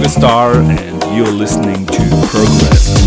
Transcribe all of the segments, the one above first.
Sugar Star, and you're listening to Progress.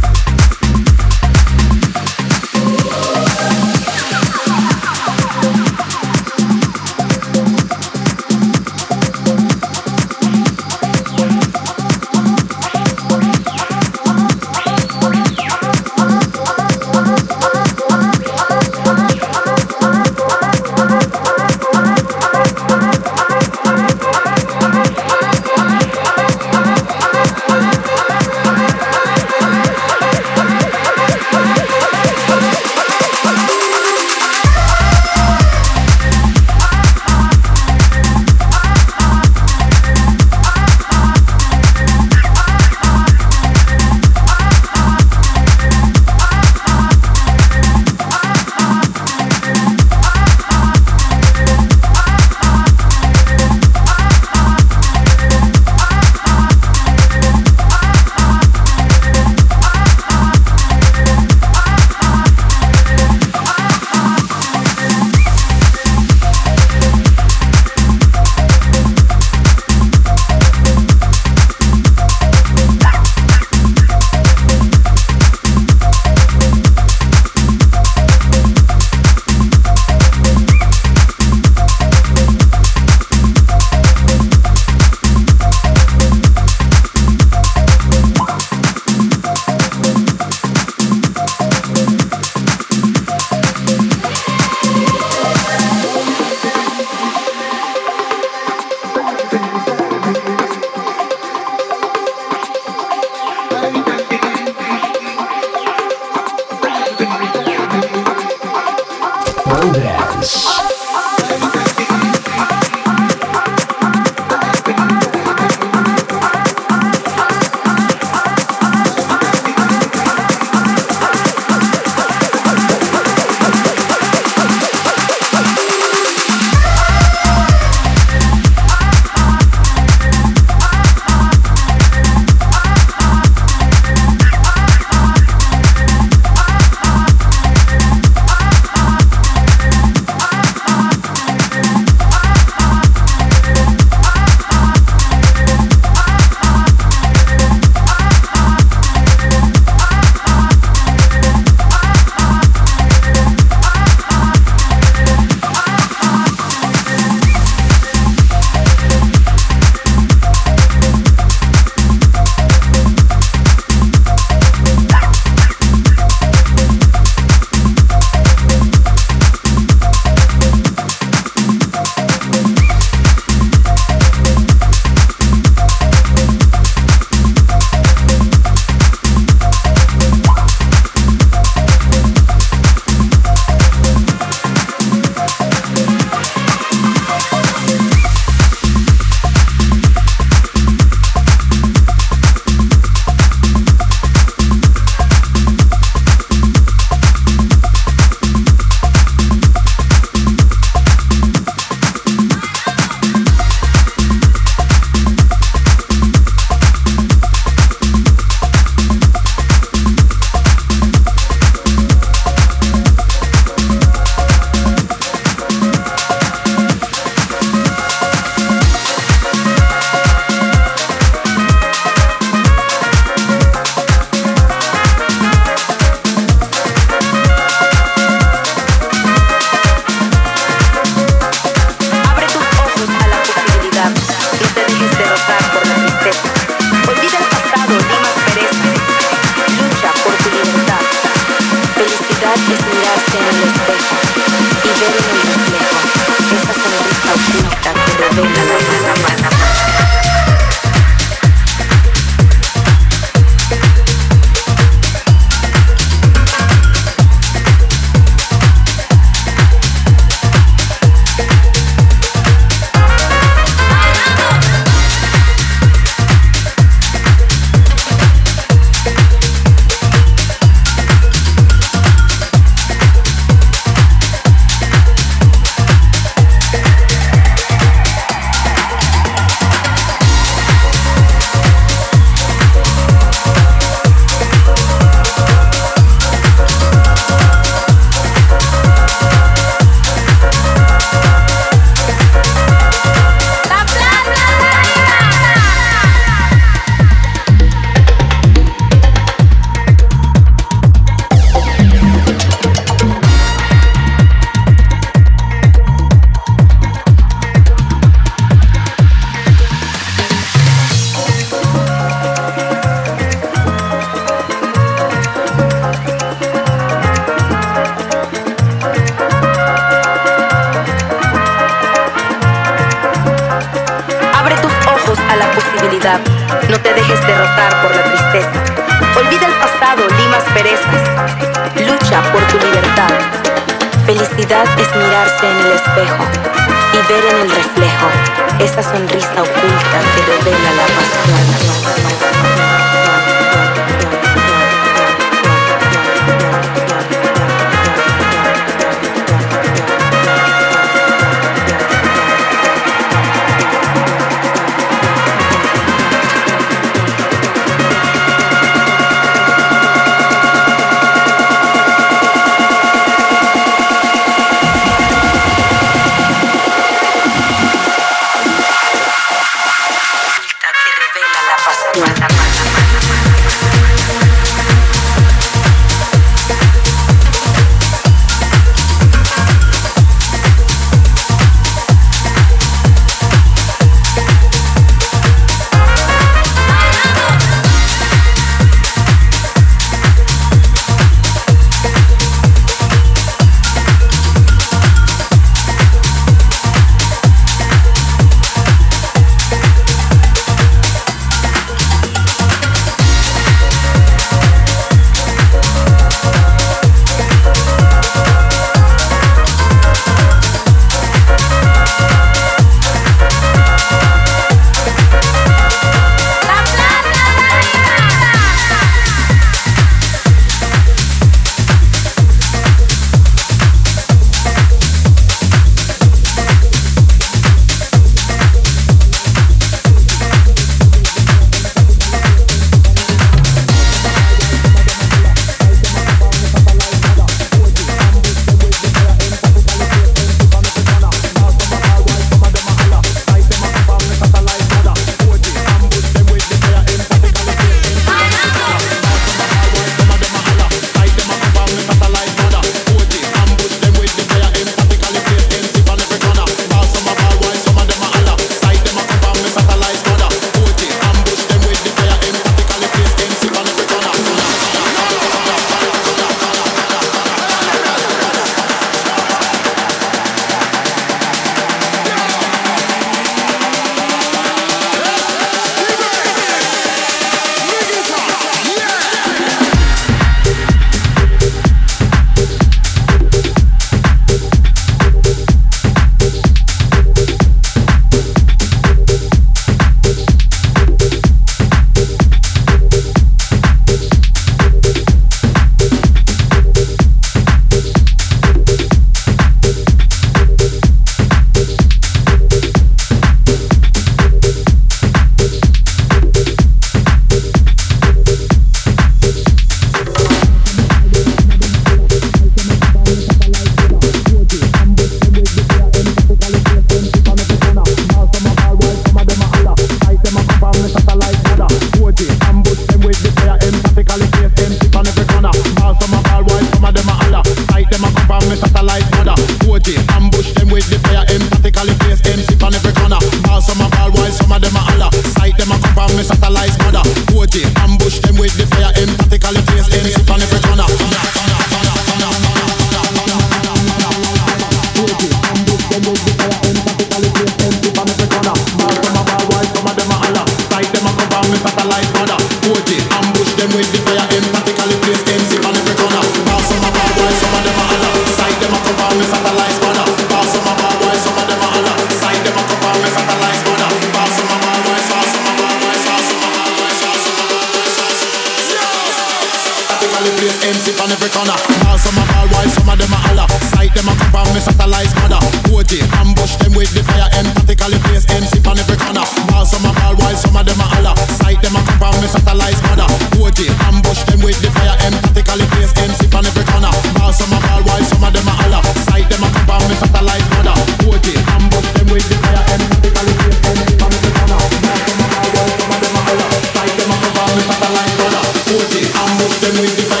fight on us. Put it with the.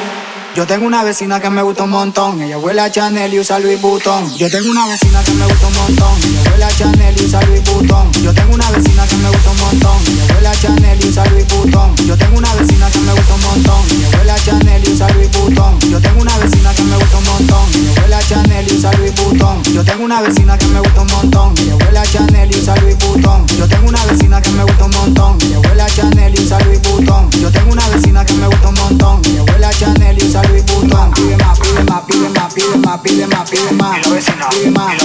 Yo tengo una vecina que me gusta un montón, ella huele a Chanel y usa Louis Vuitton. Yo tengo una vecina que me gusta un montón, ella huele a Chanel y usa Louis Vuitton. Yo tengo una vecina que me gusta un montón, ella huele a Chanel y usa Louis Vuitton. Yo tengo una vecina que me gusta un montón, ella huele a Chanel y usa Louis Vuitton. Yo tengo una vecina que me gusta un montón, ella huele a Chanel y usa Louis Vuitton. Yo tengo una vecina que me gusta un montón, ella huele a Chanel y usa Louis Vuitton. Yo tengo una vecina que me gusta un montón, ella huele a Chanel y usa Louis Vuitton. Yo tengo una vecina que me gusta un montón, ella huele a Chanel y usa Louis Vuitton. Pide más, pide más, pide más, pide más, pide más, pide más. Lo vecino, pide más,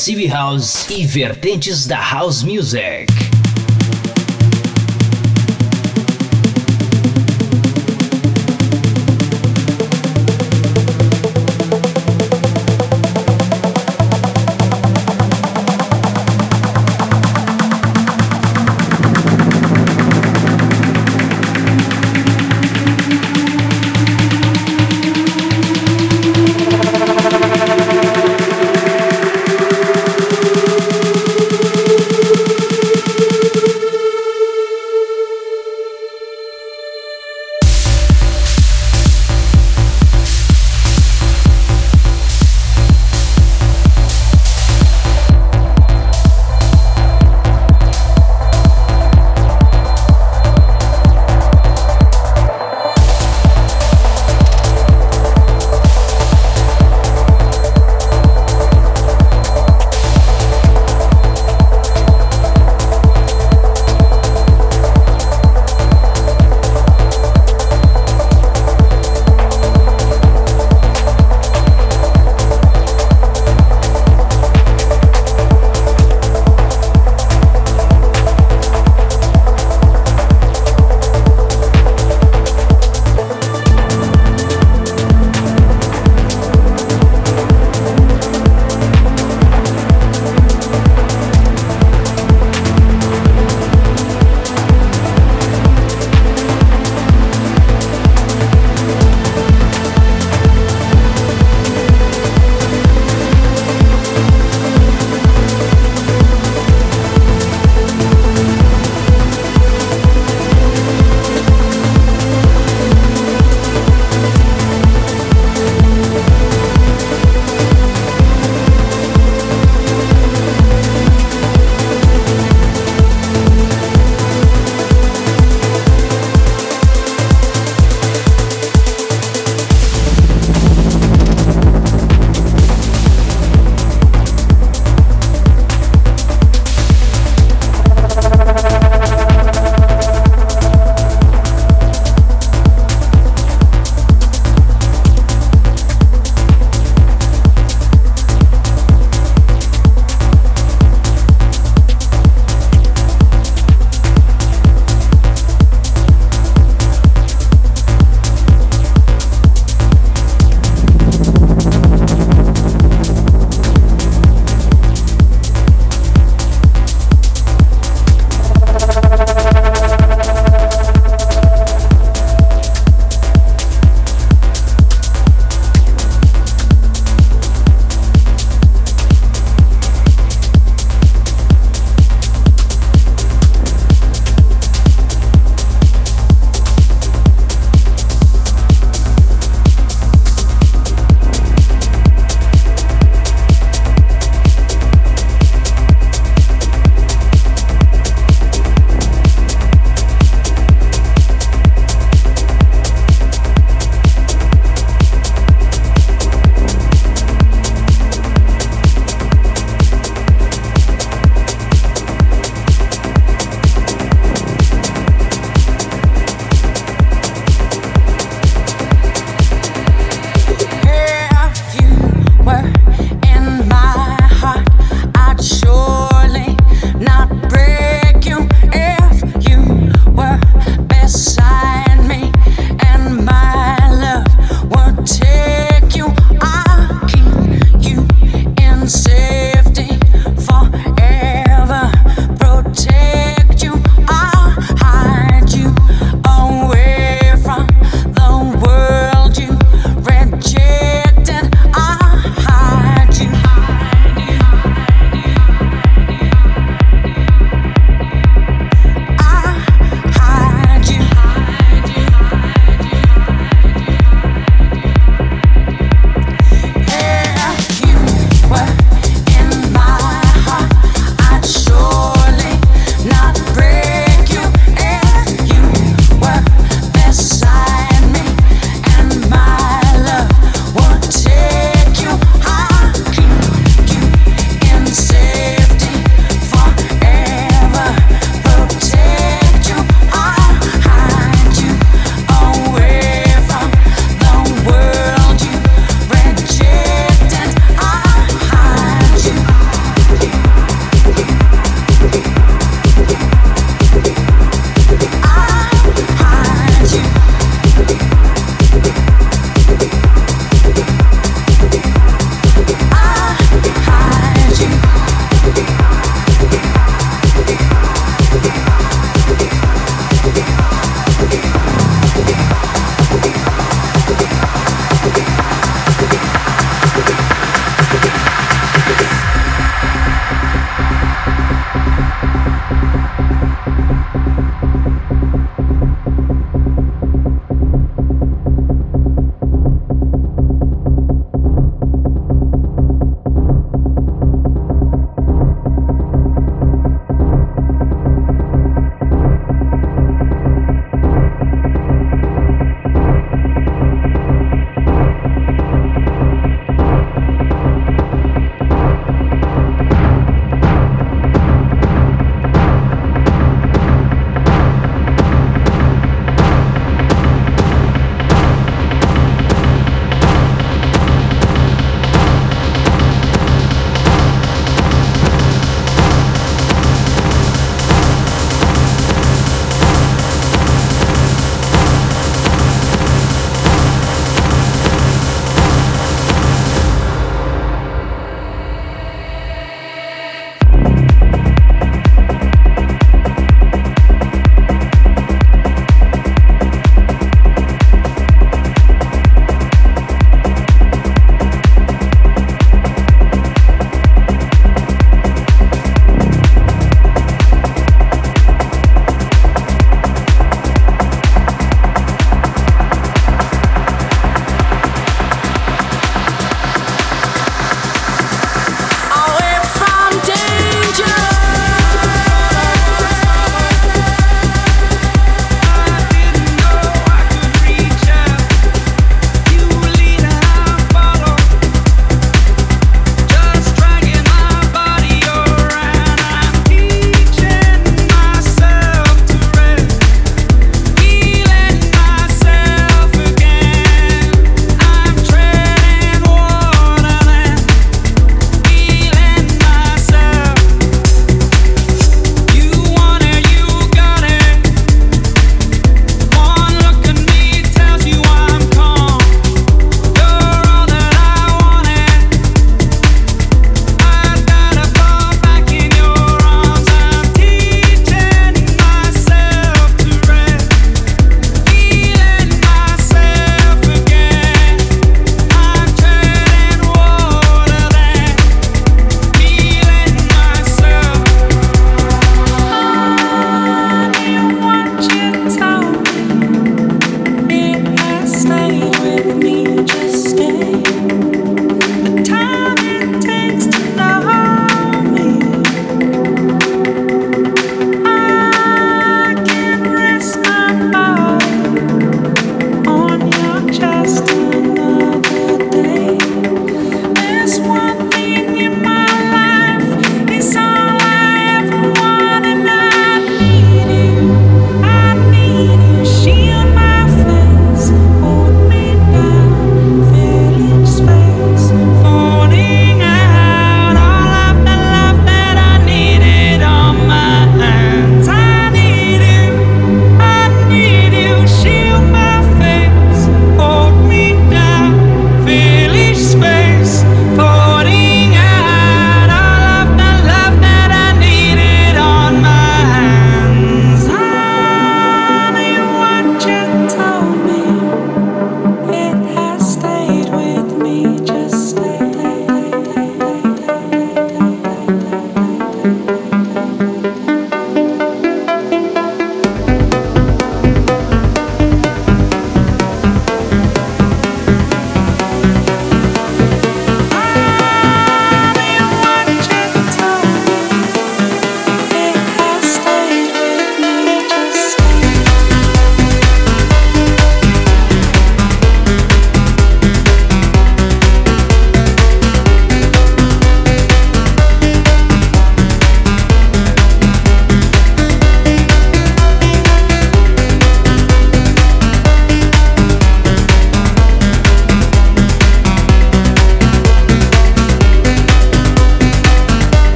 Progressive House e vertentes da House Music.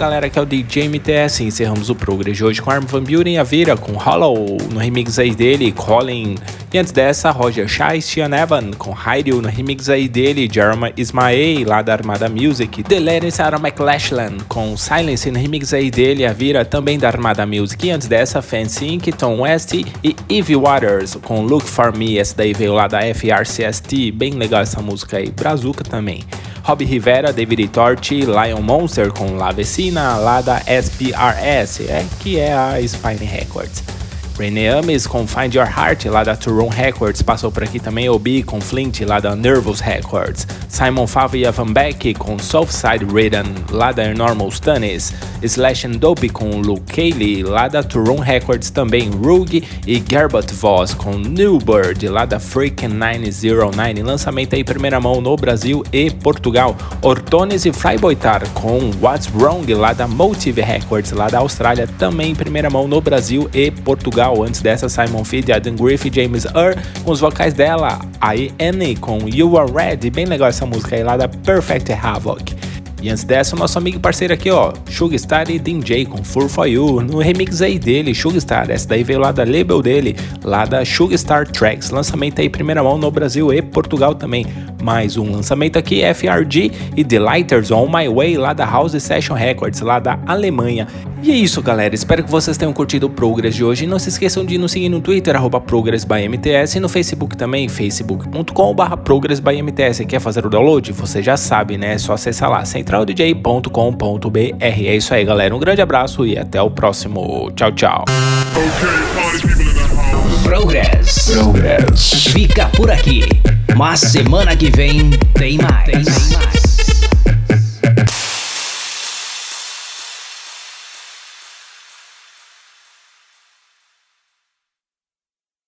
Galera, aqui é o DJ MTS. Encerramos o Progress de hoje com Arm Van Buren e a Vira com Hollow no remix aí dele, Colin. E antes dessa, Roger Shai, Sean Evan com Hyrule no remix aí dele, Jerma Ismael lá da Armada Music. Delene Sarah McLachlan com Silence no remix aí dele, a Vira também da Armada Music. E antes dessa, Fancy Tom West e Eve Waters com Look For Me. Essa daí veio lá da FRCST, bem legal essa música aí. Brazuca também. Rob Rivera, David Torti, Lion Monster com La Vecina, lá da SPRS, é, que é a Spine Records. Renee Ames com Find Your Heart, lá da Turon Records, passou por aqui também Obi com Flint, lá da Nervous Records. Simon Favia Van Beck com Southside Ridden, lá da Enormous Tunis. Slash and Dope com Luke Cayley, lá da Turon Records também. Rogue e Gerbert Voss com New Bird, lá da Freakin' 909. Lançamento aí primeira mão no Brasil e Portugal. Ortones e Flyboytar com What's Wrong, lá da Motive Records, lá da Austrália, também primeira mão no Brasil e Portugal. Antes dessa, Simon Feed, Adam Griffith James Earl com os vocais dela. Aí Annie com You Are Red, bem legal essa música aí lá da Perfect Havoc. E antes dessa, nosso amigo e parceiro aqui, ó, Sugstar e DJ com For For You, no remix aí dele, Sugstar. Essa daí veio lá da label dele, lá da Sugstar Tracks. Lançamento aí primeira mão no Brasil e Portugal também. Mais um lançamento aqui, FRG e The Lighters On My Way, lá da House Session Records, lá da Alemanha. E é isso, galera. Espero que vocês tenham curtido o Progress de hoje. Não se esqueçam de nos seguir no Twitter, ProgressByMTS, e no Facebook também, facebook.com.br ProgressByMTS. Quer fazer o download? Você já sabe, né? É só acessar lá, centraldj.com.br. É isso aí, galera. Um grande abraço e até o próximo. Tchau, tchau. Progress. Progress. Fica por aqui. Mas semana que vem tem mais.